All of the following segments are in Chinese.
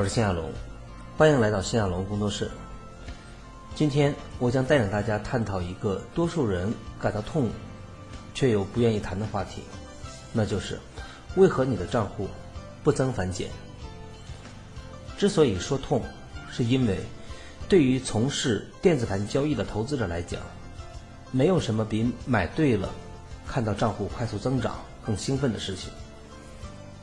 我是辛亚龙，欢迎来到辛亚龙工作室。今天我将带领大家探讨一个多数人感到痛，却又不愿意谈的话题，那就是为何你的账户不增反减？之所以说痛，是因为对于从事电子盘交易的投资者来讲，没有什么比买对了，看到账户快速增长更兴奋的事情。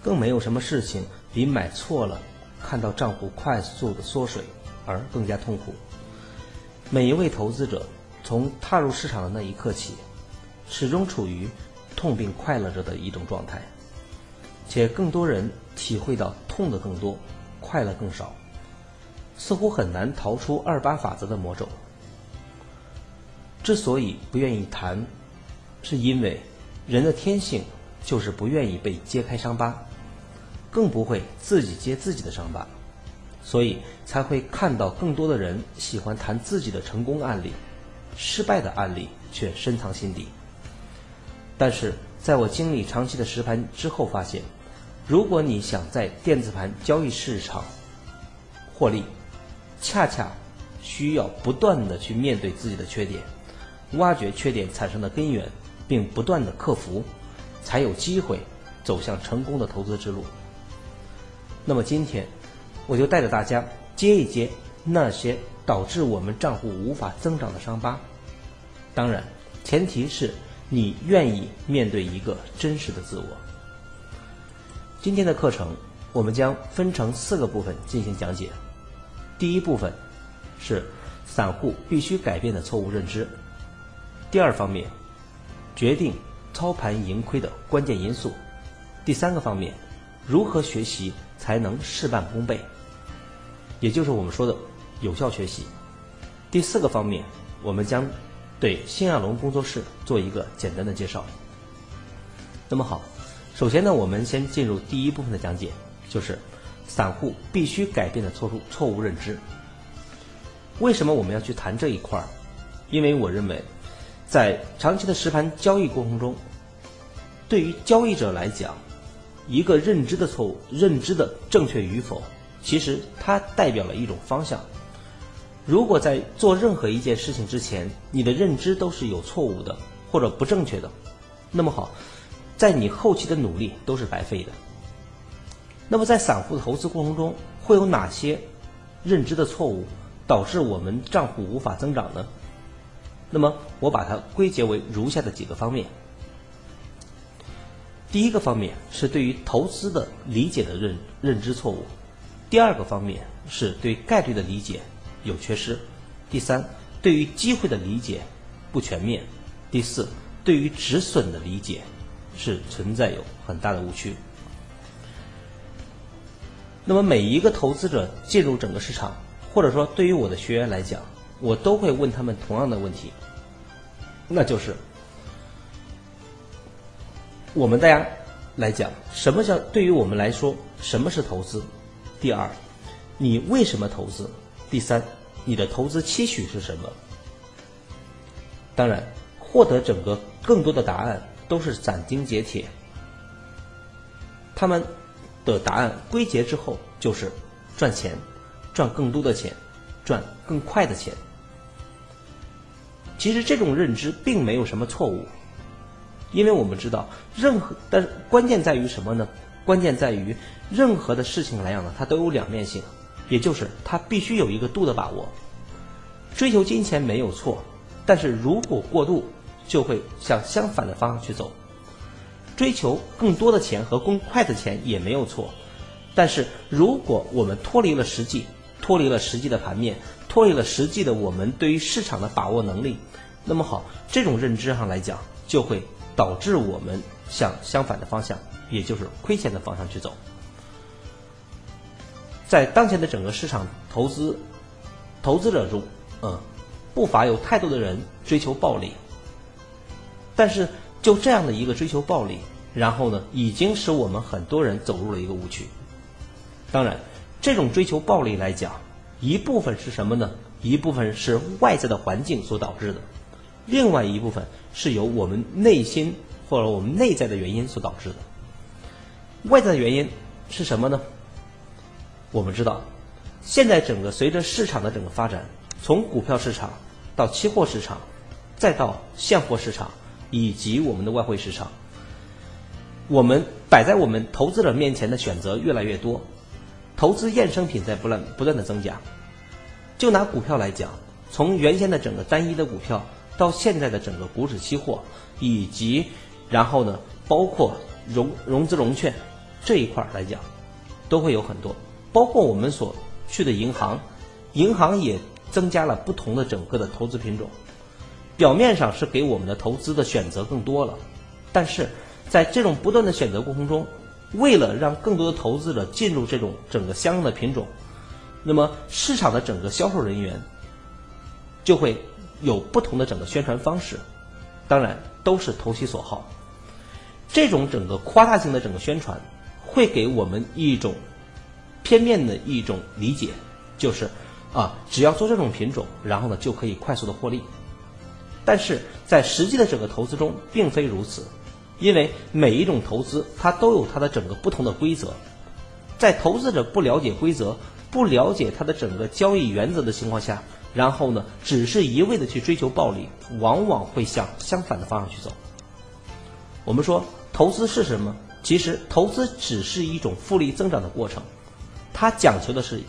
更没有什么事情比买错了，看到账户快速的缩水而更加痛苦。每一位投资者从踏入市场的那一刻起，始终处于痛并快乐着的一种状态，且更多人体会到痛的更多，快乐更少，似乎很难逃出二八法则的魔咒。之所以不愿意谈，是因为人的天性就是不愿意被揭开伤疤。更不会自己揭自己的伤疤，所以才会看到更多的人喜欢谈自己的成功案例，失败的案例却深藏心底。但是在我经历长期的实盘之后，发现，如果你想在电子盘交易市场获利，恰恰需要不断的去面对自己的缺点，挖掘缺点产生的根源，并不断的克服，才有机会走向成功的投资之路。那么今天，我就带着大家揭一揭那些导致我们账户无法增长的伤疤。当然，前提是你愿意面对一个真实的自我。今天的课程，我们将分成四个部分进行讲解。第一部分是散户必须改变的错误认知。第二方面，决定操盘盈亏的关键因素。第三个方面，如何学习。才能事半功倍，也就是我们说的有效学习。第四个方面，我们将对新亚龙工作室做一个简单的介绍。那么好，首先呢，我们先进入第一部分的讲解，就是散户必须改变的错误错误认知。为什么我们要去谈这一块儿？因为我认为，在长期的实盘交易过程中，对于交易者来讲，一个认知的错误，认知的正确与否，其实它代表了一种方向。如果在做任何一件事情之前，你的认知都是有错误的或者不正确的，那么好，在你后期的努力都是白费的。那么在散户的投资过程中，会有哪些认知的错误导致我们账户无法增长呢？那么我把它归结为如下的几个方面。第一个方面是对于投资的理解的认认知错误，第二个方面是对概率的理解有缺失，第三，对于机会的理解不全面，第四，对于止损的理解是存在有很大的误区。那么每一个投资者进入整个市场，或者说对于我的学员来讲，我都会问他们同样的问题，那就是。我们大家来讲，什么叫对于我们来说，什么是投资？第二，你为什么投资？第三，你的投资期许是什么？当然，获得整个更多的答案都是斩钉截铁。他们的答案归结之后就是赚钱，赚更多的钱，赚更快的钱。其实这种认知并没有什么错误。因为我们知道，任何但是关键在于什么呢？关键在于任何的事情来讲呢，它都有两面性，也就是它必须有一个度的把握。追求金钱没有错，但是如果过度，就会向相反的方向去走。追求更多的钱和更快的钱也没有错，但是如果我们脱离了实际，脱离了实际的盘面，脱离了实际的我们对于市场的把握能力，那么好，这种认知上来讲就会。导致我们向相反的方向，也就是亏钱的方向去走。在当前的整个市场投资投资者中，嗯，不乏有太多的人追求暴利。但是就这样的一个追求暴利，然后呢，已经使我们很多人走入了一个误区。当然，这种追求暴利来讲，一部分是什么呢？一部分是外在的环境所导致的。另外一部分是由我们内心或者我们内在的原因所导致的。外在的原因是什么呢？我们知道，现在整个随着市场的整个发展，从股票市场到期货市场，再到现货市场以及我们的外汇市场，我们摆在我们投资者面前的选择越来越多，投资衍生品在不断不断的增加。就拿股票来讲，从原先的整个单一的股票，到现在的整个股指期货，以及然后呢，包括融融资融券这一块来讲，都会有很多。包括我们所去的银行，银行也增加了不同的整个的投资品种。表面上是给我们的投资的选择更多了，但是在这种不断的选择过程中，为了让更多的投资者进入这种整个相应的品种。那么市场的整个销售人员就会有不同的整个宣传方式，当然都是投其所好。这种整个夸大性的整个宣传，会给我们一种片面的一种理解，就是啊，只要做这种品种，然后呢就可以快速的获利。但是在实际的整个投资中，并非如此，因为每一种投资它都有它的整个不同的规则，在投资者不了解规则。不了解它的整个交易原则的情况下，然后呢，只是一味的去追求暴利，往往会向相反的方向去走。我们说投资是什么？其实投资只是一种复利增长的过程，它讲求的是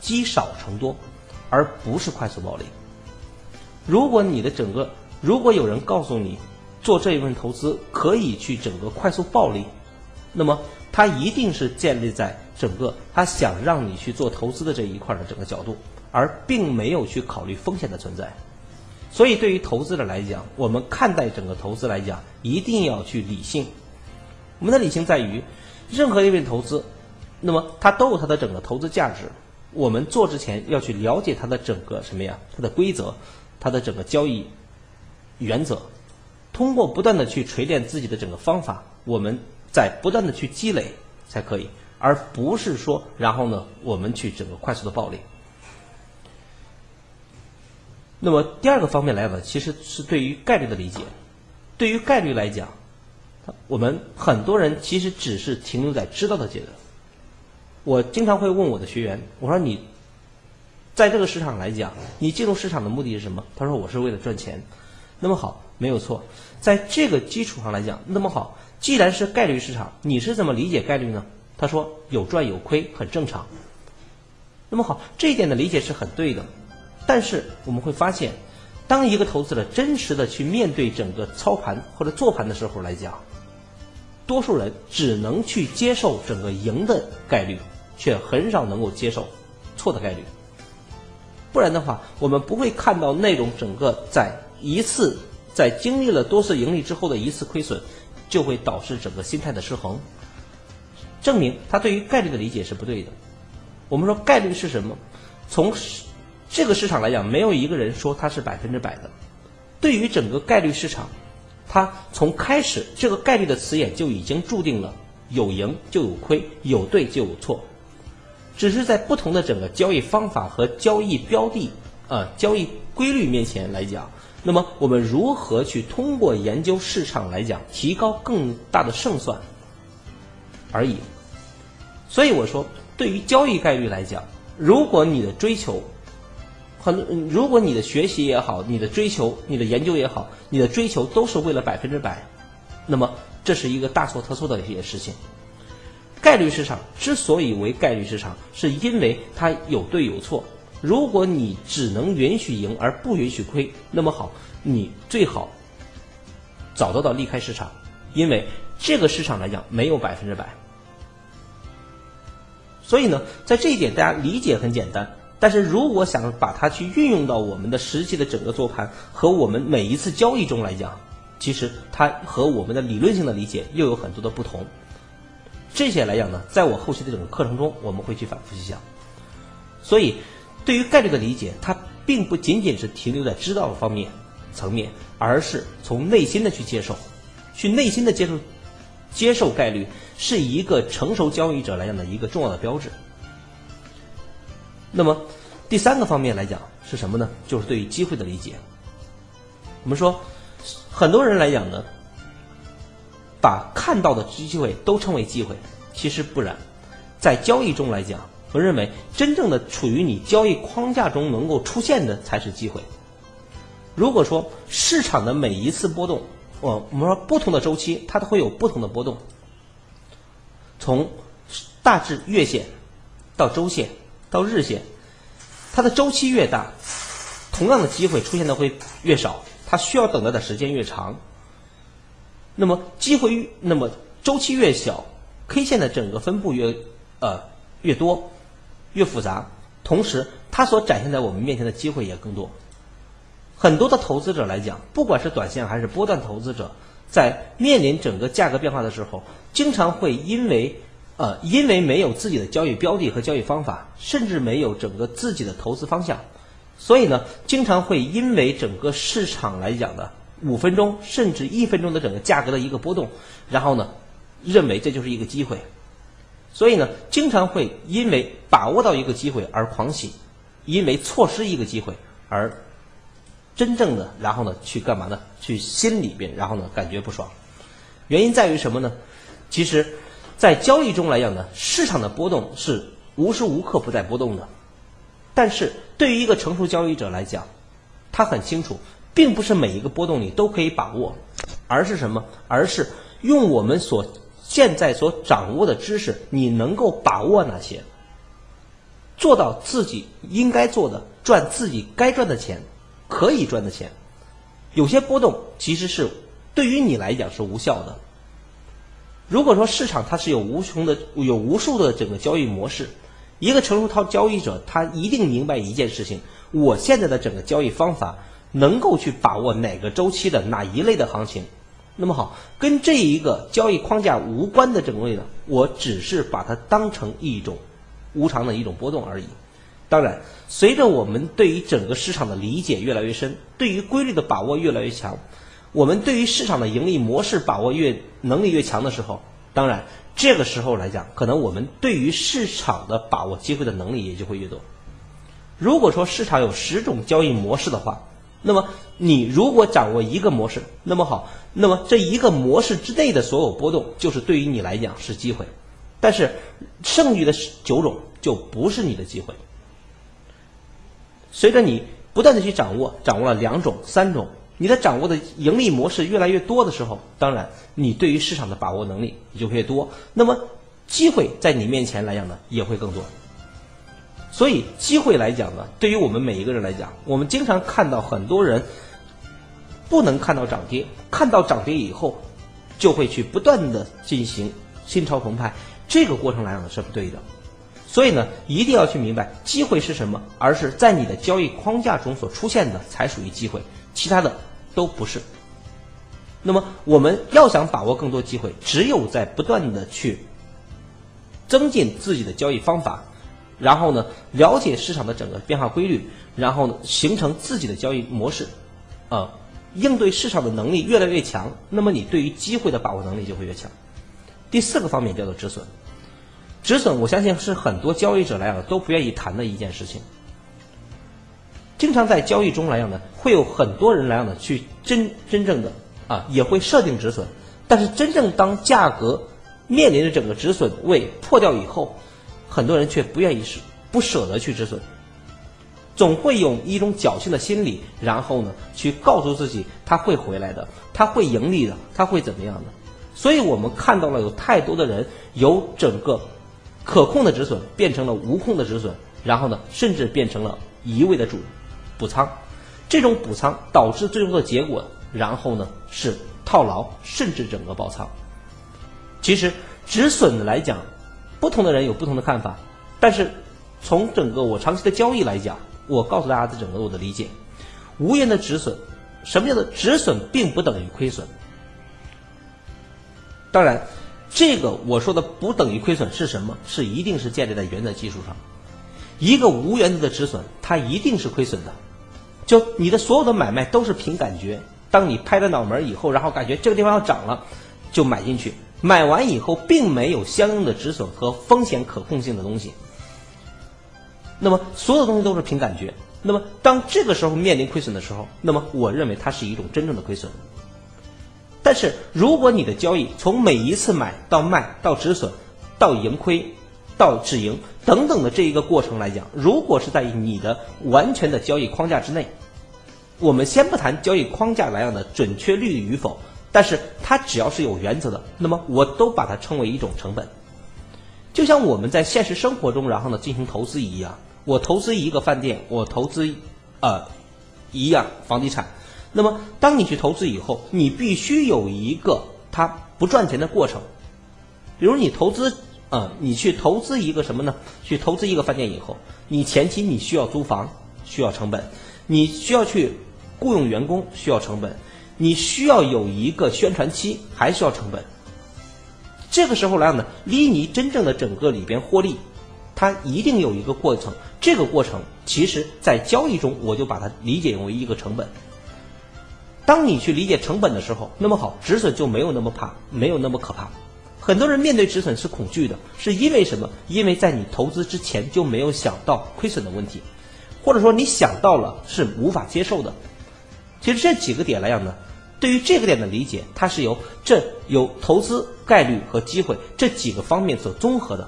积少成多，而不是快速暴利。如果你的整个，如果有人告诉你做这一份投资可以去整个快速暴利，那么它一定是建立在。整个他想让你去做投资的这一块的整个角度，而并没有去考虑风险的存在。所以对于投资者来讲，我们看待整个投资来讲，一定要去理性。我们的理性在于，任何一份投资，那么它都有它的整个投资价值。我们做之前要去了解它的整个什么呀？它的规则，它的整个交易原则。通过不断的去锤炼自己的整个方法，我们在不断的去积累才可以。而不是说，然后呢，我们去整个快速的暴利。那么第二个方面来讲，其实是对于概率的理解。对于概率来讲，我们很多人其实只是停留在知道的阶段。我经常会问我的学员，我说你在这个市场来讲，你进入市场的目的是什么？他说我是为了赚钱。那么好，没有错，在这个基础上来讲，那么好，既然是概率市场，你是怎么理解概率呢？他说有赚有亏很正常。那么好，这一点的理解是很对的。但是我们会发现，当一个投资者真实的去面对整个操盘或者做盘的时候来讲，多数人只能去接受整个赢的概率，却很少能够接受错的概率。不然的话，我们不会看到那种整个在一次在经历了多次盈利之后的一次亏损，就会导致整个心态的失衡。证明他对于概率的理解是不对的。我们说概率是什么？从这个市场来讲，没有一个人说它是百分之百的。对于整个概率市场，它从开始这个概率的词眼就已经注定了有赢就有亏，有对就有错。只是在不同的整个交易方法和交易标的啊交易规律面前来讲，那么我们如何去通过研究市场来讲，提高更大的胜算？而已，所以我说，对于交易概率来讲，如果你的追求，很，如果你的学习也好，你的追求，你的研究也好，你的追求都是为了百分之百，那么这是一个大错特错的一些事情。概率市场之所以为概率市场，是因为它有对有错。如果你只能允许赢而不允许亏，那么好，你最好早早的离开市场，因为。这个市场来讲没有百分之百，所以呢，在这一点大家理解很简单。但是如果想把它去运用到我们的实际的整个做盘和我们每一次交易中来讲，其实它和我们的理论性的理解又有很多的不同。这些来讲呢，在我后期的整个课程中，我们会去反复去讲。所以，对于概率的理解，它并不仅仅是停留在知道的方面层面，而是从内心的去接受，去内心的接受。接受概率是一个成熟交易者来讲的一个重要的标志。那么第三个方面来讲是什么呢？就是对于机会的理解。我们说，很多人来讲呢，把看到的机会都称为机会，其实不然。在交易中来讲，我认为真正的处于你交易框架中能够出现的才是机会。如果说市场的每一次波动，我我们说不同的周期，它都会有不同的波动。从大致月线到周线到日线，它的周期越大，同样的机会出现的会越少，它需要等待的时间越长。那么机会那么周期越小，K 线的整个分布越呃越多。越复杂，同时它所展现在我们面前的机会也更多。很多的投资者来讲，不管是短线还是波段投资者，在面临整个价格变化的时候，经常会因为呃因为没有自己的交易标的和交易方法，甚至没有整个自己的投资方向，所以呢，经常会因为整个市场来讲的五分钟甚至一分钟的整个价格的一个波动，然后呢，认为这就是一个机会。所以呢，经常会因为把握到一个机会而狂喜，因为错失一个机会而真正的然后呢去干嘛呢？去心里边然后呢感觉不爽。原因在于什么呢？其实，在交易中来讲呢，市场的波动是无时无刻不在波动的。但是对于一个成熟交易者来讲，他很清楚，并不是每一个波动你都可以把握，而是什么？而是用我们所。现在所掌握的知识，你能够把握哪些？做到自己应该做的，赚自己该赚的钱，可以赚的钱。有些波动其实是对于你来讲是无效的。如果说市场它是有无穷的、有无数的整个交易模式，一个成熟套交易者他一定明白一件事情：我现在的整个交易方法能够去把握哪个周期的哪一类的行情。那么好，跟这一个交易框架无关的整个呢，我只是把它当成一种无常的一种波动而已。当然，随着我们对于整个市场的理解越来越深，对于规律的把握越来越强，我们对于市场的盈利模式把握越能力越强的时候，当然这个时候来讲，可能我们对于市场的把握机会的能力也就会越多。如果说市场有十种交易模式的话，那么你如果掌握一个模式，那么好，那么这一个模式之内的所有波动，就是对于你来讲是机会，但是剩余的九种就不是你的机会。随着你不断的去掌握，掌握了两种、三种，你的掌握的盈利模式越来越多的时候，当然你对于市场的把握能力也就越多，那么机会在你面前来讲呢，也会更多。所以，机会来讲呢，对于我们每一个人来讲，我们经常看到很多人不能看到涨跌，看到涨跌以后，就会去不断的进行心潮澎湃，这个过程来讲呢是不对的。所以呢，一定要去明白机会是什么，而是在你的交易框架中所出现的才属于机会，其他的都不是。那么，我们要想把握更多机会，只有在不断的去增进自己的交易方法。然后呢，了解市场的整个变化规律，然后呢，形成自己的交易模式，啊，应对市场的能力越来越强，那么你对于机会的把握能力就会越强。第四个方面叫做止损，止损我相信是很多交易者来讲都不愿意谈的一件事情。经常在交易中来讲呢，会有很多人来讲呢去真真正的啊也会设定止损，但是真正当价格面临着整个止损位破掉以后。很多人却不愿意是不舍得去止损，总会有一种侥幸的心理，然后呢，去告诉自己他会回来的，他会盈利的，他会怎么样的？所以我们看到了有太多的人由整个可控的止损变成了无控的止损，然后呢，甚至变成了一味的主补仓，这种补仓导致最终的结果，然后呢是套牢，甚至整个爆仓。其实止损来讲。不同的人有不同的看法，但是从整个我长期的交易来讲，我告诉大家的整个我的理解，无言的止损，什么叫做止损，并不等于亏损。当然，这个我说的不等于亏损是什么？是一定是建立在原则基础上。一个无原则的止损，它一定是亏损的。就你的所有的买卖都是凭感觉，当你拍了脑门以后，然后感觉这个地方要涨了，就买进去。买完以后，并没有相应的止损和风险可控性的东西，那么所有东西都是凭感觉。那么当这个时候面临亏损的时候，那么我认为它是一种真正的亏损。但是如果你的交易从每一次买到卖到止损到盈亏，到止盈等等的这一个过程来讲，如果是在你的完全的交易框架之内，我们先不谈交易框架来样的准确率与否，但是它只要是有原则的，那么我都把它称为一种成本。就像我们在现实生活中，然后呢进行投资一样，我投资一个饭店，我投资呃一样房地产，那么当你去投资以后，你必须有一个它不赚钱的过程。比如你投资，啊，你去投资一个什么呢？去投资一个饭店以后，你前期你需要租房，需要成本，你需要去雇佣员工，需要成本，你需要有一个宣传期，还需要成本。这个时候来讲呢，离你真正的整个里边获利，它一定有一个过程。这个过程其实在交易中，我就把它理解为一个成本。当你去理解成本的时候，那么好，止损就没有那么怕，没有那么可怕。很多人面对止损是恐惧的，是因为什么？因为在你投资之前就没有想到亏损的问题，或者说你想到了是无法接受的。其实这几个点来讲呢，对于这个点的理解，它是由这由投资概率和机会这几个方面所综合的，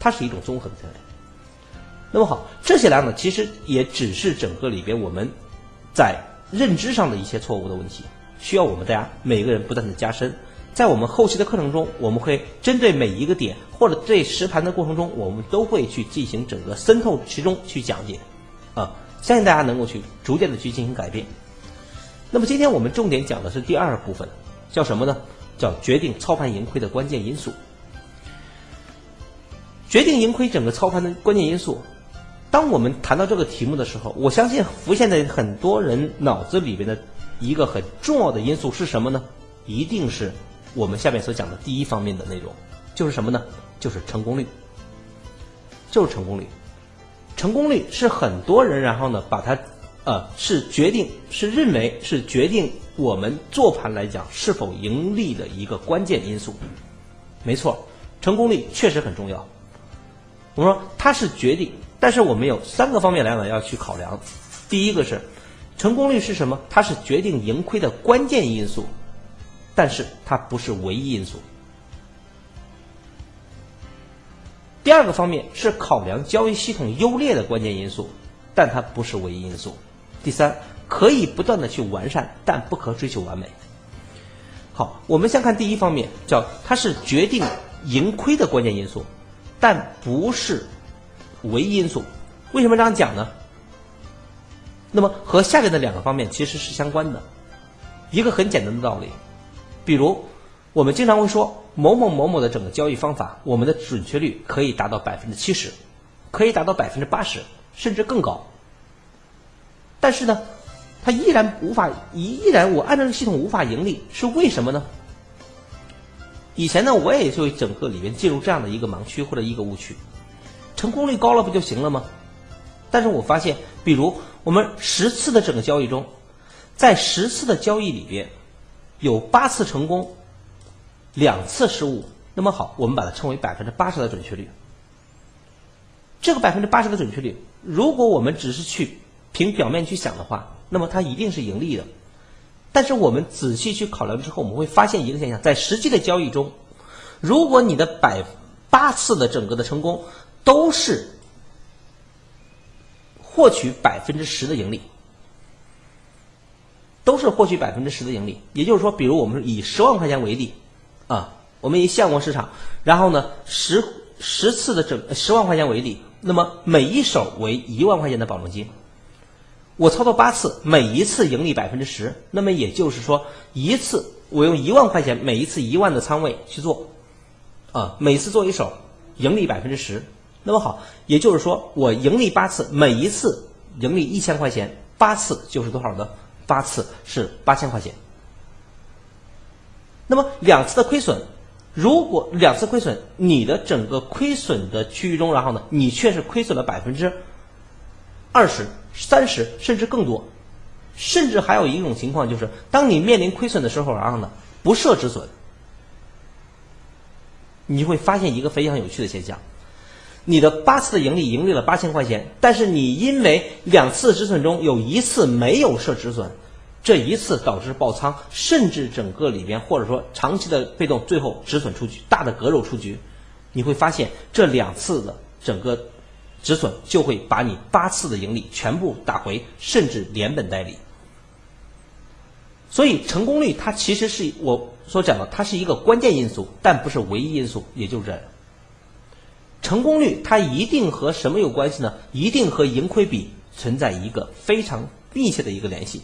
它是一种综合的策略。那么好，这些来讲呢，其实也只是整个里边我们在认知上的一些错误的问题，需要我们大家每个人不断的加深。在我们后期的课程中，我们会针对每一个点或者对实盘的过程中，我们都会去进行整个渗透其中去讲解，啊，相信大家能够去逐渐的去进行改变。那么今天我们重点讲的是第二部分，叫什么呢？叫决定操盘盈亏的关键因素。决定盈亏整个操盘的关键因素，当我们谈到这个题目的时候，我相信浮现在很多人脑子里边的一个很重要的因素是什么呢？一定是。我们下面所讲的第一方面的内容，就是什么呢？就是成功率，就是成功率。成功率是很多人然后呢，把它呃是决定是认为是决定我们做盘来讲是否盈利的一个关键因素。没错，成功率确实很重要。我们说它是决定，但是我们有三个方面来讲要去考量。第一个是成功率是什么？它是决定盈亏的关键因素。但是它不是唯一因素。第二个方面是考量交易系统优劣的关键因素，但它不是唯一因素。第三，可以不断的去完善，但不可追求完美。好，我们先看第一方面，叫它是决定盈亏的关键因素，但不是唯一因素。为什么这样讲呢？那么和下面的两个方面其实是相关的，一个很简单的道理。比如，我们经常会说某某某某的整个交易方法，我们的准确率可以达到百分之七十，可以达到百分之八十，甚至更高。但是呢，它依然无法，依然我按照这个系统无法盈利，是为什么呢？以前呢，我也就整个里面进入这样的一个盲区或者一个误区，成功率高了不就行了吗？但是我发现，比如我们十次的整个交易中，在十次的交易里边。有八次成功，两次失误，那么好，我们把它称为百分之八十的准确率。这个百分之八十的准确率，如果我们只是去凭表面去想的话，那么它一定是盈利的。但是我们仔细去考量之后，我们会发现一个现象，在实际的交易中，如果你的百八次的整个的成功都是获取百分之十的盈利。都是获取百分之十的盈利，也就是说，比如我们以十万块钱为例，啊，我们以现货市场，然后呢，十十次的整十万块钱为例，那么每一手为一万块钱的保证金，我操作八次，每一次盈利百分之十，那么也就是说，一次我用一万块钱，每一次一万的仓位去做，啊，每次做一手，盈利百分之十，那么好，也就是说，我盈利八次，每一次盈利一千块钱，八次就是多少呢？八次是八千块钱，那么两次的亏损，如果两次亏损，你的整个亏损的区域中，然后呢，你却是亏损了百分之二十三十甚至更多，甚至还有一种情况就是，当你面临亏损的时候，然后呢，不设止损，你会发现一个非常有趣的现象。你的八次的盈利盈利了八千块钱，但是你因为两次止损中有一次没有设止损，这一次导致爆仓，甚至整个里边或者说长期的被动，最后止损出局，大的割肉出局，你会发现这两次的整个止损就会把你八次的盈利全部打回，甚至连本带利。所以成功率它其实是我所讲的，它是一个关键因素，但不是唯一因素，也就是这。成功率它一定和什么有关系呢？一定和盈亏比存在一个非常密切的一个联系。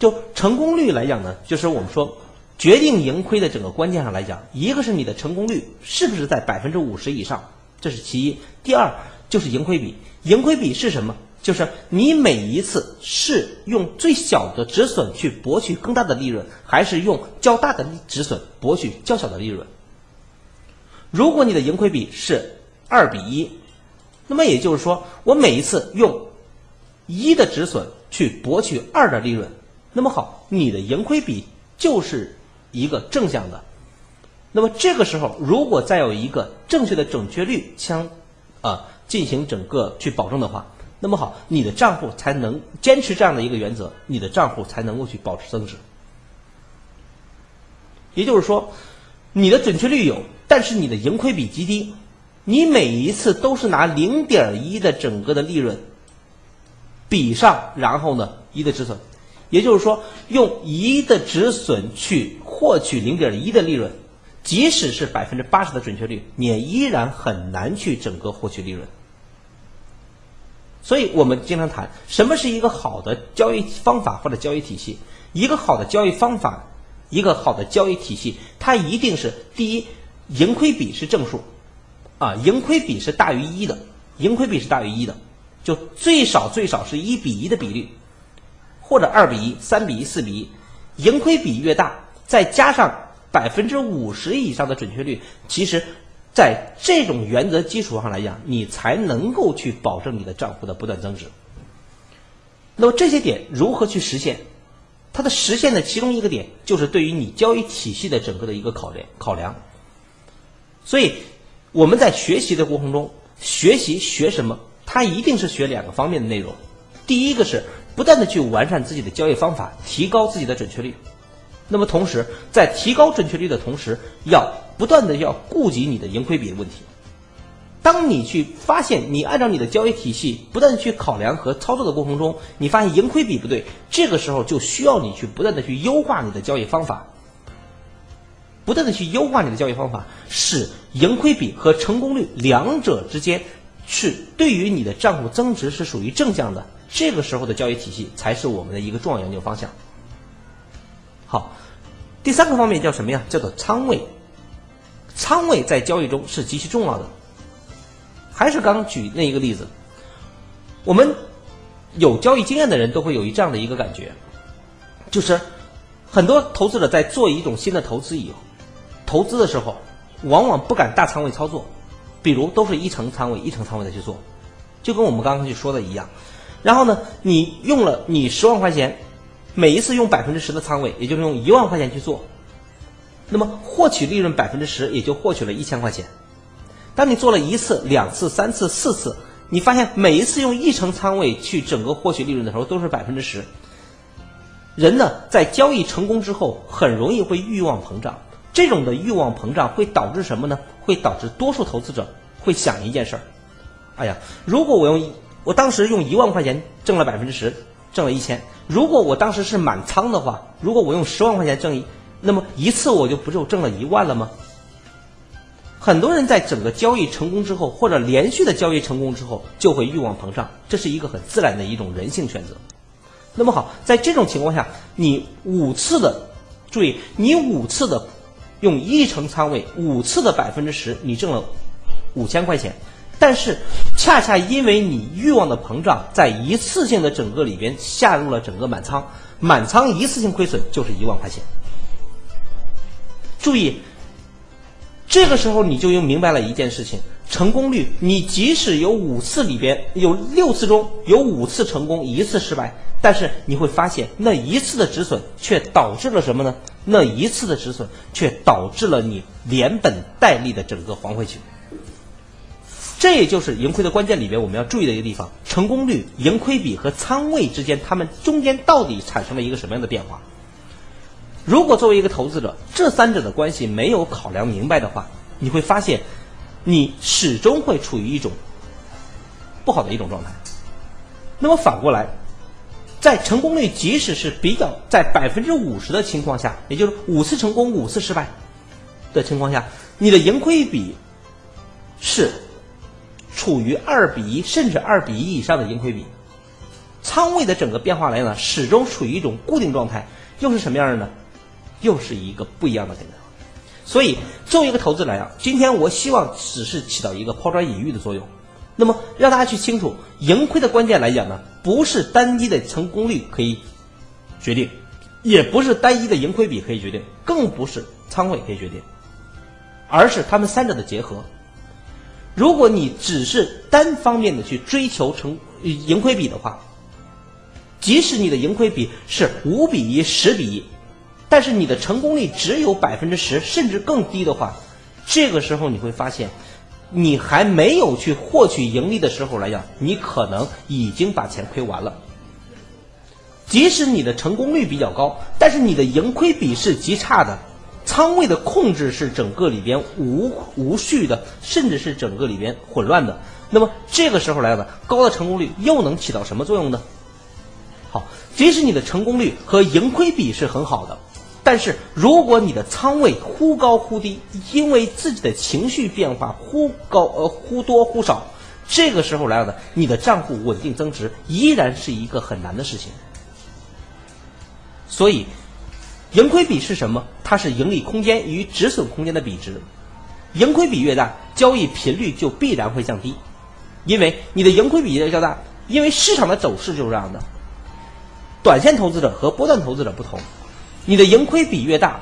就成功率来讲呢，就是我们说决定盈亏的整个关键上来讲，一个是你的成功率是不是在百分之五十以上，这是其一；第二就是盈亏比，盈亏比是什么？就是你每一次是用最小的止损去博取更大的利润，还是用较大的止损博取较小的利润？如果你的盈亏比是二比一，那么也就是说，我每一次用一的止损去博取二的利润，那么好，你的盈亏比就是一个正向的。那么这个时候，如果再有一个正确的准确率相啊进行整个去保证的话，那么好，你的账户才能坚持这样的一个原则，你的账户才能够去保持增值。也就是说，你的准确率有。但是你的盈亏比极低，你每一次都是拿零点一的整个的利润比上，然后呢一的止损，也就是说用一的止损去获取零点一的利润，即使是百分之八十的准确率，你也依然很难去整个获取利润。所以我们经常谈什么是一个好的交易方法或者交易体系，一个好的交易方法，一个好的交易体系，它一定是第一。盈亏比是正数，啊，盈亏比是大于一的，盈亏比是大于一的，就最少最少是一比一的比率，或者二比一、三比一、四比一，盈亏比越大，再加上百分之五十以上的准确率，其实，在这种原则基础上来讲，你才能够去保证你的账户的不断增值。那么这些点如何去实现？它的实现的其中一个点，就是对于你交易体系的整个的一个考量考量。所以我们在学习的过程中，学习学什么？它一定是学两个方面的内容。第一个是不断的去完善自己的交易方法，提高自己的准确率。那么同时，在提高准确率的同时，要不断的要顾及你的盈亏比的问题。当你去发现你按照你的交易体系不断去考量和操作的过程中，你发现盈亏比不对，这个时候就需要你去不断的去优化你的交易方法。不断的去优化你的交易方法，使盈亏比和成功率两者之间是对于你的账户增值是属于正向的。这个时候的交易体系才是我们的一个重要研究方向。好，第三个方面叫什么呀？叫做仓位。仓位在交易中是极其重要的。还是刚举那一个例子，我们有交易经验的人都会有一这样的一个感觉，就是很多投资者在做一种新的投资以后。投资的时候，往往不敢大仓位操作，比如都是一成仓位、一成仓位的去做，就跟我们刚刚去说的一样。然后呢，你用了你十万块钱，每一次用百分之十的仓位，也就是用一万块钱去做，那么获取利润百分之十，也就获取了一千块钱。当你做了一次、两次、三次、四次，你发现每一次用一成仓位去整个获取利润的时候，都是百分之十。人呢，在交易成功之后，很容易会欲望膨胀。这种的欲望膨胀会导致什么呢？会导致多数投资者会想一件事儿：，哎呀，如果我用我当时用一万块钱挣了百分之十，挣了一千；如果我当时是满仓的话，如果我用十万块钱挣一，那么一次我就不就挣了一万了吗？很多人在整个交易成功之后，或者连续的交易成功之后，就会欲望膨胀，这是一个很自然的一种人性选择。那么好，在这种情况下，你五次的注意，你五次的。用一成仓位五次的百分之十，你挣了五千块钱，但是恰恰因为你欲望的膨胀，在一次性的整个里边下入了整个满仓，满仓一次性亏损就是一万块钱。注意，这个时候你就又明白了一件事情：成功率，你即使有五次里边有六次中有五次成功，一次失败。但是你会发现，那一次的止损却导致了什么呢？那一次的止损却导致了你连本带利的整个还回去。这也就是盈亏的关键里边我们要注意的一个地方：成功率、盈亏比和仓位之间，它们中间到底产生了一个什么样的变化？如果作为一个投资者，这三者的关系没有考量明白的话，你会发现，你始终会处于一种不好的一种状态。那么反过来，在成功率即使是比较在百分之五十的情况下，也就是五次成功五次失败的情况下，你的盈亏比是处于二比一甚至二比一以上的盈亏比，仓位的整个变化来呢，始终处于一种固定状态，又是什么样的呢？又是一个不一样的变化。所以，作为一个投资来讲，今天我希望只是起到一个抛砖引玉的作用。那么，让大家去清楚，盈亏的关键来讲呢，不是单一的成功率可以决定，也不是单一的盈亏比可以决定，更不是仓位可以决定，而是他们三者的结合。如果你只是单方面的去追求成盈亏比的话，即使你的盈亏比是五比一、十比一。但是你的成功率只有百分之十，甚至更低的话，这个时候你会发现，你还没有去获取盈利的时候来讲，你可能已经把钱亏完了。即使你的成功率比较高，但是你的盈亏比是极差的，仓位的控制是整个里边无无序的，甚至是整个里边混乱的。那么这个时候来讲，高的成功率又能起到什么作用呢？好，即使你的成功率和盈亏比是很好的。但是，如果你的仓位忽高忽低，因为自己的情绪变化忽高呃忽多忽少，这个时候来了，你的账户稳定增值依然是一个很难的事情。所以，盈亏比是什么？它是盈利空间与止损空间的比值。盈亏比越大，交易频率就必然会降低，因为你的盈亏比越较大，因为市场的走势就是这样的。短线投资者和波段投资者不同。你的盈亏比越大，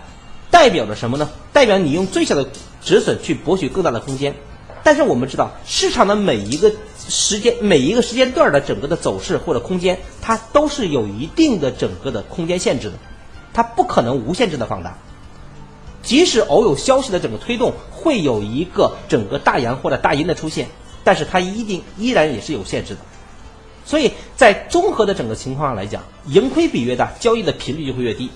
代表着什么呢？代表你用最小的止损去博取更大的空间。但是我们知道，市场的每一个时间、每一个时间段的整个的走势或者空间，它都是有一定的整个的空间限制的，它不可能无限制的放大。即使偶有消息的整个推动会有一个整个大阳或者大阴的出现，但是它一定依然也是有限制的。所以在综合的整个情况上来讲，盈亏比越大，交易的频率就会越低。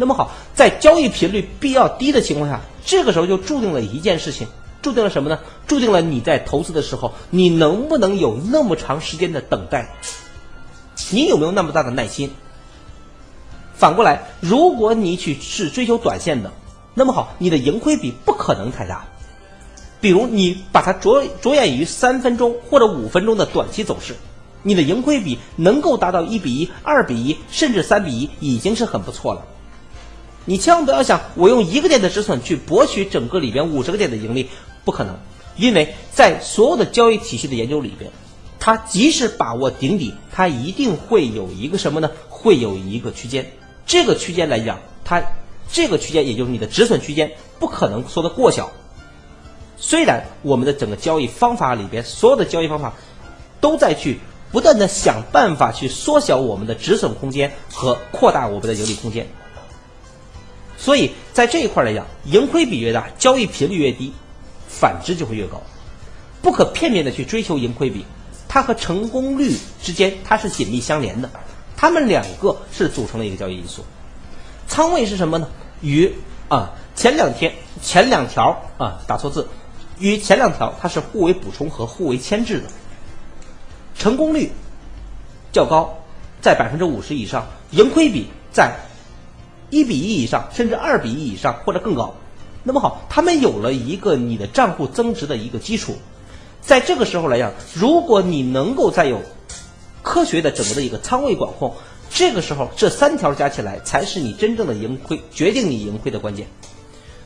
那么好，在交易频率必要低的情况下，这个时候就注定了一件事情，注定了什么呢？注定了你在投资的时候，你能不能有那么长时间的等待？你有没有那么大的耐心？反过来，如果你去是追求短线的，那么好，你的盈亏比不可能太大。比如你把它着着眼于三分钟或者五分钟的短期走势，你的盈亏比能够达到一比一、二比一，甚至三比一，已经是很不错了。你千万不要想，我用一个点的止损去博取整个里边五十个点的盈利，不可能，因为在所有的交易体系的研究里边，它即使把握顶底，它一定会有一个什么呢？会有一个区间，这个区间来讲，它这个区间也就是你的止损区间，不可能缩得过小。虽然我们的整个交易方法里边，所有的交易方法都在去不断的想办法去缩小我们的止损空间和扩大我们的盈利空间。所以在这一块来讲，盈亏比越大，交易频率越低，反之就会越高。不可片面的去追求盈亏比，它和成功率之间它是紧密相连的，它们两个是组成了一个交易因素。仓位是什么呢？与啊前两天前两条啊打错字，与前两条它是互为补充和互为牵制的。成功率较高，在百分之五十以上，盈亏比在。一比一以上，甚至二比一以上或者更高，那么好，他们有了一个你的账户增值的一个基础，在这个时候来讲，如果你能够再有科学的整个的一个仓位管控，这个时候这三条加起来才是你真正的盈亏决定你盈亏的关键。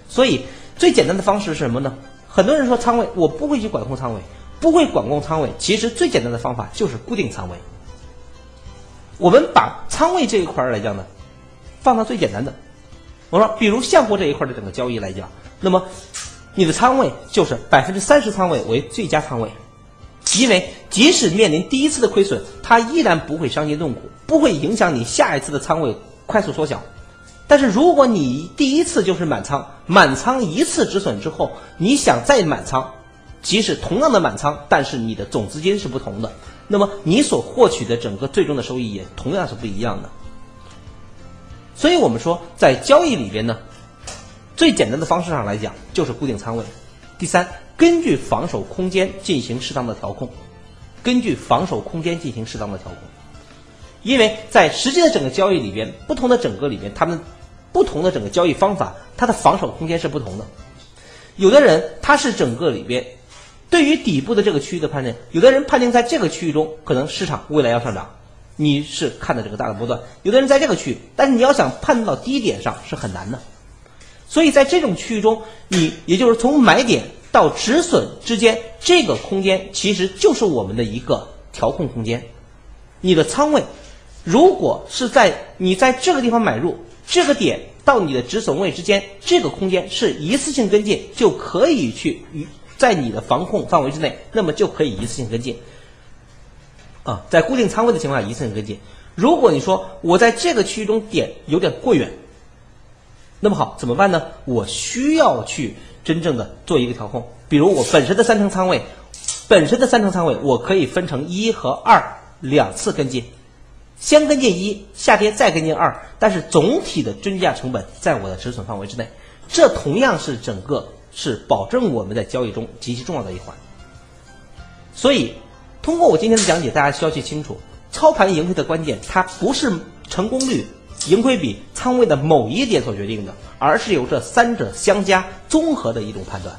所以最简单的方式是什么呢？很多人说仓位我不会去管控仓位，不会管控仓位，其实最简单的方法就是固定仓位。我们把仓位这一块来讲呢。放到最简单的，我说，比如现货这一块的整个交易来讲，那么你的仓位就是百分之三十仓位为最佳仓位，因为即使面临第一次的亏损，它依然不会伤筋动骨，不会影响你下一次的仓位快速缩小。但是如果你第一次就是满仓，满仓一次止损之后，你想再满仓，即使同样的满仓，但是你的总资金是不同的，那么你所获取的整个最终的收益也同样是不一样的。所以我们说，在交易里边呢，最简单的方式上来讲，就是固定仓位。第三，根据防守空间进行适当的调控，根据防守空间进行适当的调控。因为在实际的整个交易里边，不同的整个里边，他们不同的整个交易方法，它的防守空间是不同的。有的人他是整个里边对于底部的这个区域的判定，有的人判定在这个区域中可能市场未来要上涨。你是看的这个大的波段，有的人在这个区域，但是你要想判断到低点上是很难的。所以在这种区域中，你也就是从买点到止损之间，这个空间其实就是我们的一个调控空间。你的仓位如果是在你在这个地方买入，这个点到你的止损位之间，这个空间是一次性跟进，就可以去与在你的防控范围之内，那么就可以一次性跟进。啊，在固定仓位的情况下一次性跟进。如果你说我在这个区域中点有点过远，那么好怎么办呢？我需要去真正的做一个调控。比如我本身的三成仓位，本身的三成仓位我可以分成一和二两次跟进，先跟进一，下跌再跟进二，但是总体的均价成本在我的止损范围之内。这同样是整个是保证我们在交易中极其重要的一环。所以。通过我今天的讲解，大家需要去清楚，操盘盈亏的关键，它不是成功率、盈亏比、仓位的某一点所决定的，而是由这三者相加综合的一种判断。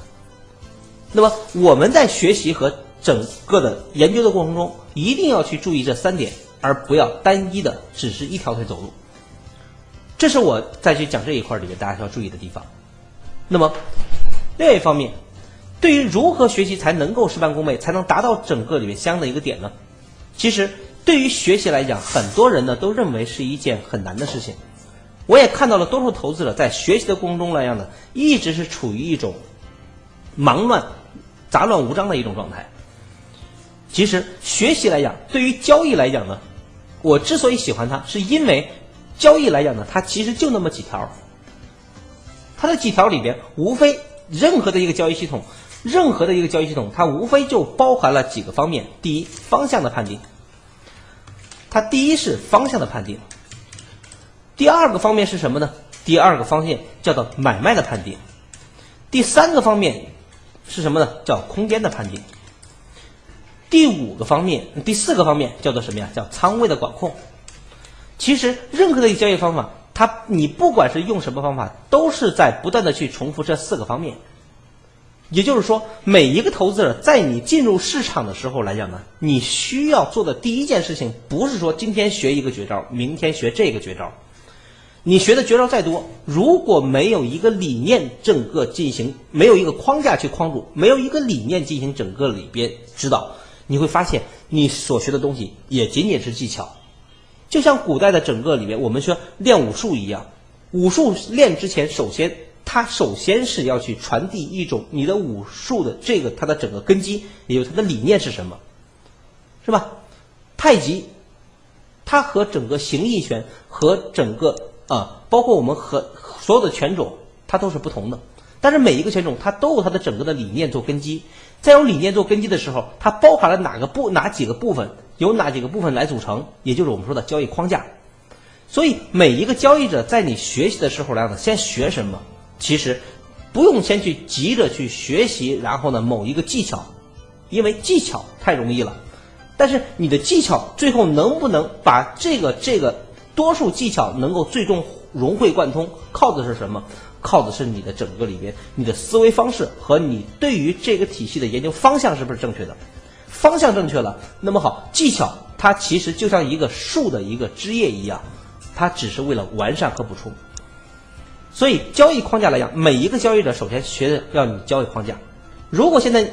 那么我们在学习和整个的研究的过程中，一定要去注意这三点，而不要单一的只是一条腿走路。这是我再去讲这一块里面大家需要注意的地方。那么另一方面。对于如何学习才能够事半功倍，才能达到整个里面相应的一个点呢？其实对于学习来讲，很多人呢都认为是一件很难的事情。我也看到了多数投资者在学习的过程中来讲呢，一直是处于一种忙乱、杂乱无章的一种状态。其实学习来讲，对于交易来讲呢，我之所以喜欢它，是因为交易来讲呢，它其实就那么几条，它的几条里边无非任何的一个交易系统。任何的一个交易系统，它无非就包含了几个方面。第一，方向的判定。它第一是方向的判定。第二个方面是什么呢？第二个方面叫做买卖的判定。第三个方面是什么呢？叫空间的判定。第五个方面，第四个方面叫做什么呀？叫仓位的管控。其实任何的一个交易方法，它你不管是用什么方法，都是在不断的去重复这四个方面。也就是说，每一个投资者在你进入市场的时候来讲呢，你需要做的第一件事情，不是说今天学一个绝招，明天学这个绝招。你学的绝招再多，如果没有一个理念整个进行，没有一个框架去框住，没有一个理念进行整个里边指导，你会发现你所学的东西也仅仅是技巧。就像古代的整个里面，我们说练武术一样，武术练之前，首先。它首先是要去传递一种你的武术的这个它的整个根基，也就它的理念是什么，是吧？太极，它和整个形意拳和整个啊，包括我们和所有的拳种，它都是不同的。但是每一个拳种它都有它的整个的理念做根基，在有理念做根基的时候，它包含了哪个部哪几个部分，由哪几个部分来组成，也就是我们说的交易框架。所以每一个交易者在你学习的时候来讲，先学什么？其实不用先去急着去学习，然后呢某一个技巧，因为技巧太容易了。但是你的技巧最后能不能把这个这个多数技巧能够最终融会贯通，靠的是什么？靠的是你的整个里边你的思维方式和你对于这个体系的研究方向是不是正确的？方向正确了，那么好，技巧它其实就像一个树的一个枝叶一样，它只是为了完善和补充。所以交易框架来讲，每一个交易者首先学的要你交易框架。如果现在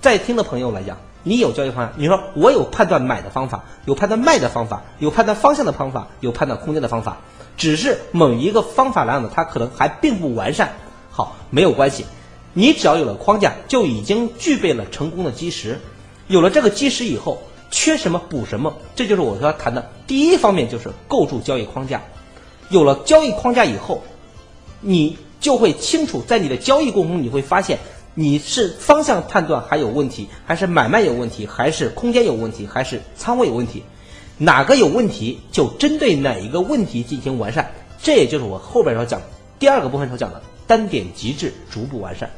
在听的朋友来讲，你有交易框架，你说我有判断买的方法，有判断卖的方法，有判断方向的方法，有判断空间的方法，只是某一个方法来讲呢，它可能还并不完善。好，没有关系，你只要有了框架，就已经具备了成功的基石。有了这个基石以后，缺什么补什么，这就是我要谈的第一方面，就是构筑交易框架。有了交易框架以后。你就会清楚，在你的交易过程中，你会发现你是方向判断还有问题，还是买卖有问题，还是空间有问题，还是仓位有问题，哪个有问题就针对哪一个问题进行完善，这也就是我后边要讲第二个部分所讲的单点极致，逐步完善。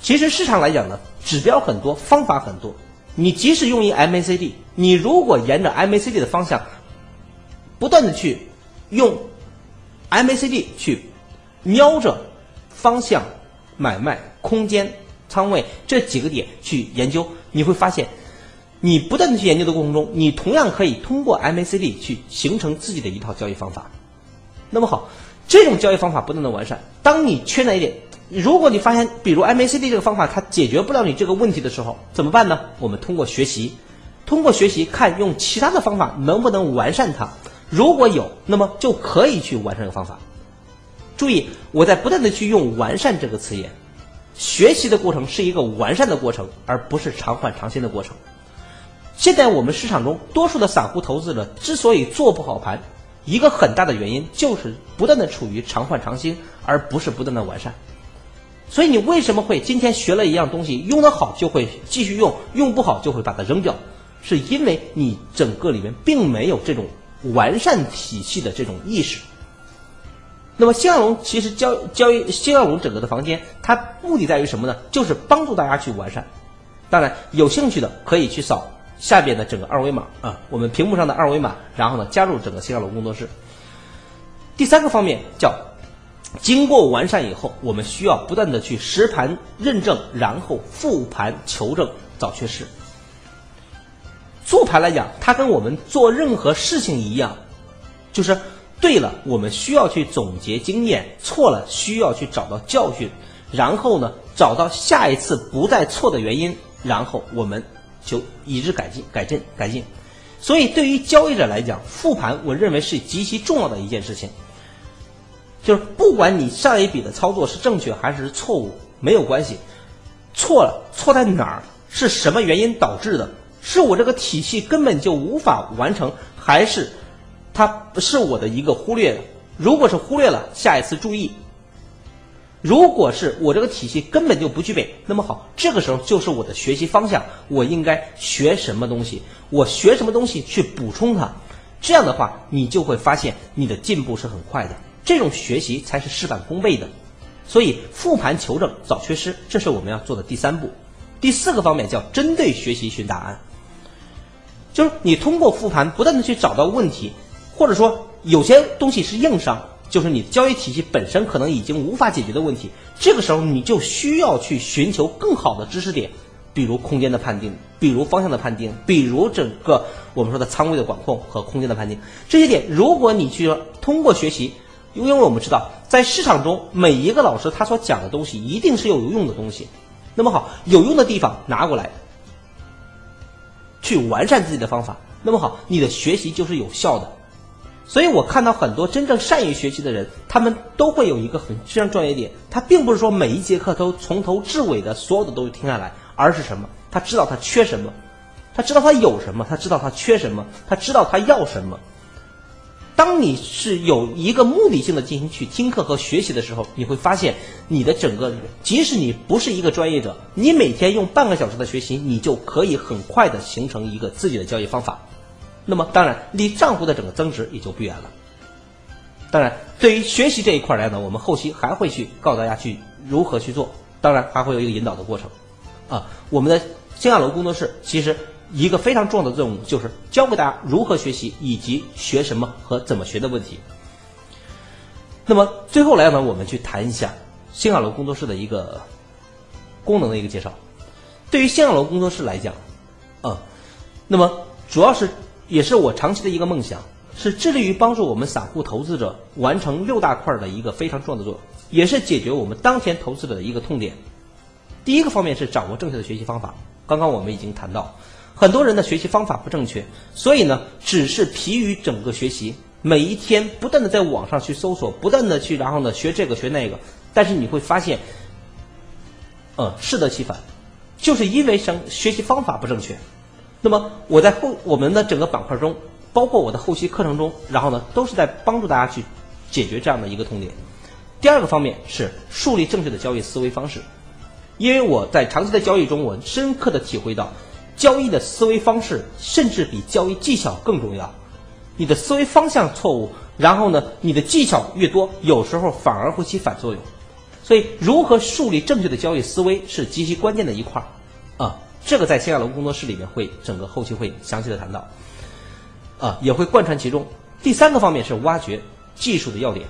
其实市场来讲呢，指标很多，方法很多。你即使用一 MACD，你如果沿着 MACD 的方向，不断的去用 MACD 去瞄着方向、买卖、空间、仓位这几个点去研究，你会发现，你不断的去研究的过程中，你同样可以通过 MACD 去形成自己的一套交易方法。那么好，这种交易方法不断的完善，当你缺哪一点？如果你发现，比如 MACD 这个方法它解决不了你这个问题的时候，怎么办呢？我们通过学习，通过学习看用其他的方法能不能完善它。如果有，那么就可以去完善这个方法。注意，我在不断的去用“完善”这个词眼。学习的过程是一个完善的过程，而不是常换常新的过程。现在我们市场中多数的散户投资者之所以做不好盘，一个很大的原因就是不断的处于常换常新，而不是不断的完善。所以你为什么会今天学了一样东西，用得好就会继续用，用不好就会把它扔掉？是因为你整个里面并没有这种完善体系的这种意识。那么新亚龙其实交交易新亚龙整个的房间，它目的在于什么呢？就是帮助大家去完善。当然，有兴趣的可以去扫下边的整个二维码啊，我们屏幕上的二维码，然后呢加入整个新亚龙工作室。第三个方面叫。经过完善以后，我们需要不断的去实盘认证，然后复盘求证，找缺失。做盘来讲，它跟我们做任何事情一样，就是对了，我们需要去总结经验；错了，需要去找到教训，然后呢，找到下一次不再错的原因，然后我们就以之改进、改正、改进。所以，对于交易者来讲，复盘我认为是极其重要的一件事情。就是不管你上一笔的操作是正确还是错误，没有关系。错了，错在哪儿？是什么原因导致的？是我这个体系根本就无法完成，还是它是我的一个忽略？如果是忽略了，下一次注意。如果是我这个体系根本就不具备，那么好，这个时候就是我的学习方向，我应该学什么东西？我学什么东西去补充它？这样的话，你就会发现你的进步是很快的。这种学习才是事半功倍的，所以复盘求证找缺失，这是我们要做的第三步。第四个方面叫针对学习寻答案，就是你通过复盘不断的去找到问题，或者说有些东西是硬伤，就是你交易体系本身可能已经无法解决的问题，这个时候你就需要去寻求更好的知识点，比如空间的判定，比如方向的判定，比如整个我们说的仓位的管控和空间的判定，这些点如果你去通过学习。因为我们知道，在市场中，每一个老师他所讲的东西一定是有用的东西。那么好，有用的地方拿过来，去完善自己的方法。那么好，你的学习就是有效的。所以我看到很多真正善于学习的人，他们都会有一个很非常重要的点，他并不是说每一节课都从头至尾的所有的东西听下来，而是什么？他知道他缺什么，他知道他有什么，他知道他缺什么，他知道他要什么。当你是有一个目的性的进行去听课和学习的时候，你会发现你的整个，即使你不是一个专业者，你每天用半个小时的学习，你就可以很快的形成一个自己的交易方法。那么，当然离账户的整个增值也就不远了。当然，对于学习这一块来呢，我们后期还会去告诉大家去如何去做，当然还会有一个引导的过程。啊，我们的新亚楼工作室其实。一个非常重要的任务就是教给大家如何学习，以及学什么和怎么学的问题。那么最后来呢，我们去谈一下新海楼工作室的一个功能的一个介绍。对于新海楼工作室来讲，嗯，那么主要是也是我长期的一个梦想，是致力于帮助我们散户投资者完成六大块的一个非常重要的作用，也是解决我们当前投资者的一个痛点。第一个方面是掌握正确的学习方法，刚刚我们已经谈到。很多人的学习方法不正确，所以呢，只是疲于整个学习，每一天不断的在网上去搜索，不断的去，然后呢学这个学那个，但是你会发现，嗯，适得其反，就是因为生学习方法不正确。那么我在后我们的整个板块中，包括我的后期课程中，然后呢都是在帮助大家去解决这样的一个痛点。第二个方面是树立正确的交易思维方式，因为我在长期的交易中，我深刻的体会到。交易的思维方式甚至比交易技巧更重要。你的思维方向错误，然后呢，你的技巧越多，有时候反而会起反作用。所以，如何树立正确的交易思维是极其关键的一块儿啊。这个在谢亚龙工作室里面会整个后期会详细的谈到，啊，也会贯穿其中。第三个方面是挖掘技术的要点。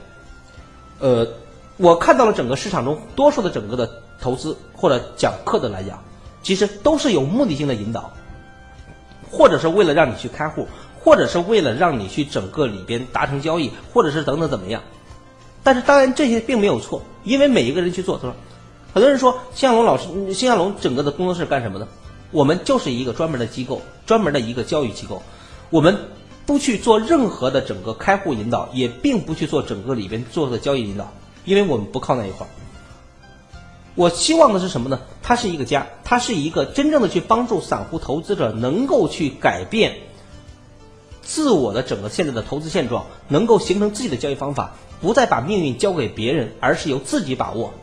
呃，我看到了整个市场中多数的整个的投资或者讲课的来讲，其实都是有目的性的引导，或者是为了让你去开户。或者是为了让你去整个里边达成交易，或者是等等怎么样？但是当然这些并没有错，因为每一个人去做，他说？很多人说新亚龙老师，新亚龙整个的工作室干什么的？我们就是一个专门的机构，专门的一个教育机构，我们不去做任何的整个开户引导，也并不去做整个里边做的交易引导，因为我们不靠那一块儿。我希望的是什么呢？它是一个家，它是一个真正的去帮助散户投资者能够去改变。自我的整个现在的投资现状，能够形成自己的交易方法，不再把命运交给别人，而是由自己把握，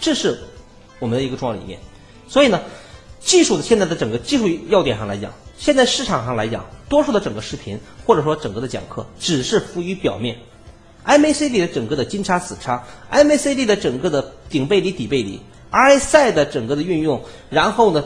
这是我们的一个重要理念。所以呢，技术的现在的整个技术要点上来讲，现在市场上来讲，多数的整个视频或者说整个的讲课，只是浮于表面。MACD 的整个的金叉死叉，MACD 的整个的顶背离底背离，RSI 的整个的运用，然后呢？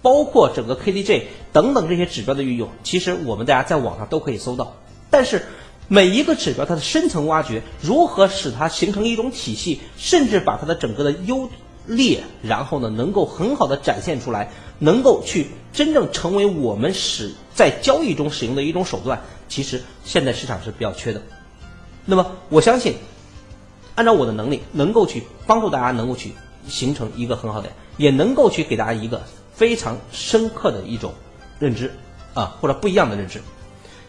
包括整个 KDJ 等等这些指标的运用，其实我们大家在网上都可以搜到。但是每一个指标它的深层挖掘，如何使它形成一种体系，甚至把它的整个的优劣，然后呢能够很好的展现出来，能够去真正成为我们使在交易中使用的一种手段，其实现在市场是比较缺的。那么我相信，按照我的能力，能够去帮助大家能够去形成一个很好的，也能够去给大家一个。非常深刻的一种认知啊，或者不一样的认知。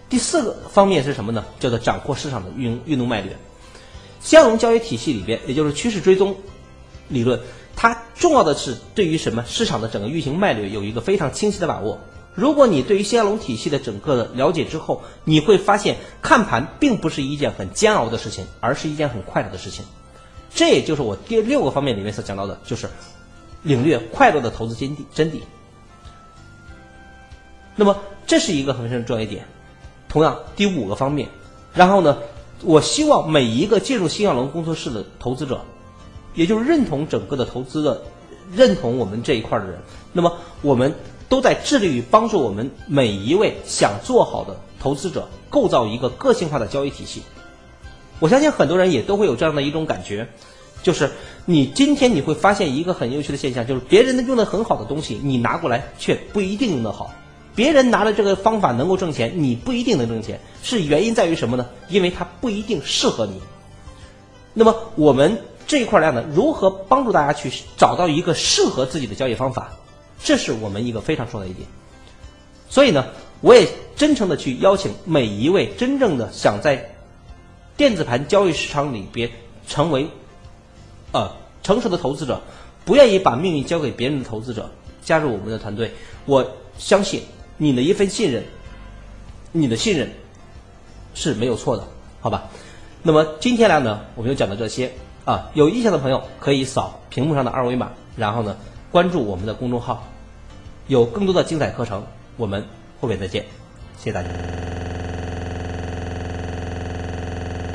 第四个方面是什么呢？叫做掌握市场的运运动脉略。相融交易体系里边，也就是趋势追踪理论，它重要的是对于什么市场的整个运行脉略有一个非常清晰的把握。如果你对于兴亚龙体系的整个的了解之后，你会发现看盘并不是一件很煎熬的事情，而是一件很快乐的事情。这也就是我第六个方面里面所讲到的，就是。领略快乐的投资真谛真谛。那么这是一个很重要一点。同样，第五个方面，然后呢，我希望每一个进入新亚龙工作室的投资者，也就是认同整个的投资的、认同我们这一块的人，那么我们都在致力于帮助我们每一位想做好的投资者，构造一个个性化的交易体系。我相信很多人也都会有这样的一种感觉。就是你今天你会发现一个很有趣的现象，就是别人用的很好的东西，你拿过来却不一定用得好。别人拿了这个方法能够挣钱，你不一定能挣钱，是原因在于什么呢？因为它不一定适合你。那么我们这一块量呢，如何帮助大家去找到一个适合自己的交易方法？这是我们一个非常重要的一点。所以呢，我也真诚的去邀请每一位真正的想在电子盘交易市场里边成为。呃，成熟的投资者不愿意把命运交给别人的投资者，加入我们的团队，我相信你的一份信任，你的信任是没有错的，好吧？那么今天来呢，我们就讲到这些啊，有意向的朋友可以扫屏幕上的二维码，然后呢关注我们的公众号，有更多的精彩课程，我们后面再见，谢谢大家。